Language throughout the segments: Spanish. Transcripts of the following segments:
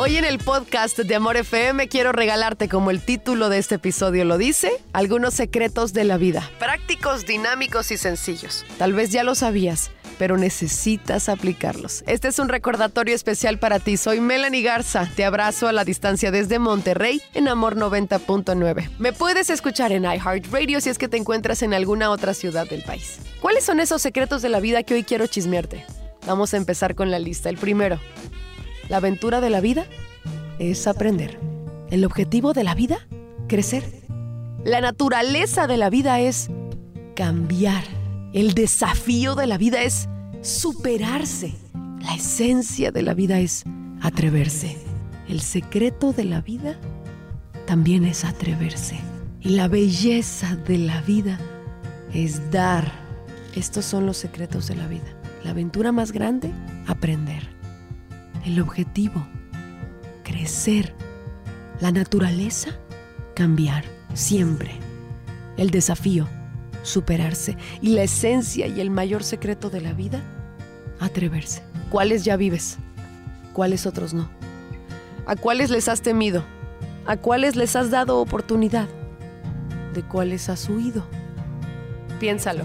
Hoy en el podcast de Amor FM quiero regalarte, como el título de este episodio lo dice, algunos secretos de la vida. Prácticos, dinámicos y sencillos. Tal vez ya lo sabías pero necesitas aplicarlos. Este es un recordatorio especial para ti. Soy Melanie Garza. Te abrazo a la distancia desde Monterrey en Amor 90.9. Me puedes escuchar en iHeartRadio si es que te encuentras en alguna otra ciudad del país. ¿Cuáles son esos secretos de la vida que hoy quiero chismearte? Vamos a empezar con la lista. El primero, la aventura de la vida es aprender. El objetivo de la vida, crecer. La naturaleza de la vida es cambiar. El desafío de la vida es superarse. La esencia de la vida es atreverse. El secreto de la vida también es atreverse. Y la belleza de la vida es dar. Estos son los secretos de la vida. La aventura más grande, aprender. El objetivo, crecer. La naturaleza, cambiar, siempre. El desafío, superarse. Y la esencia y el mayor secreto de la vida, atreverse. ¿Cuáles ya vives? ¿Cuáles otros no? ¿A cuáles les has temido? ¿A cuáles les has dado oportunidad? ¿De cuáles has huido? Piénsalo.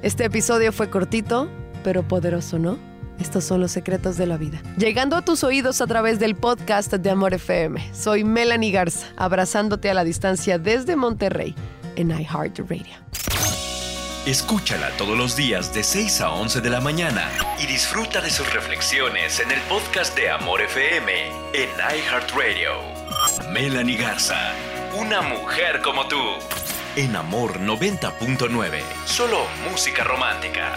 Este episodio fue cortito, pero poderoso, ¿no? Estos son los secretos de la vida. Llegando a tus oídos a través del podcast de Amor FM. Soy Melanie Garza, abrazándote a la distancia desde Monterrey en iHeartRadio. Escúchala todos los días de 6 a 11 de la mañana y disfruta de sus reflexiones en el podcast de Amor FM en iHeartRadio. Melanie Garza, una mujer como tú. En Amor 90.9, solo música romántica.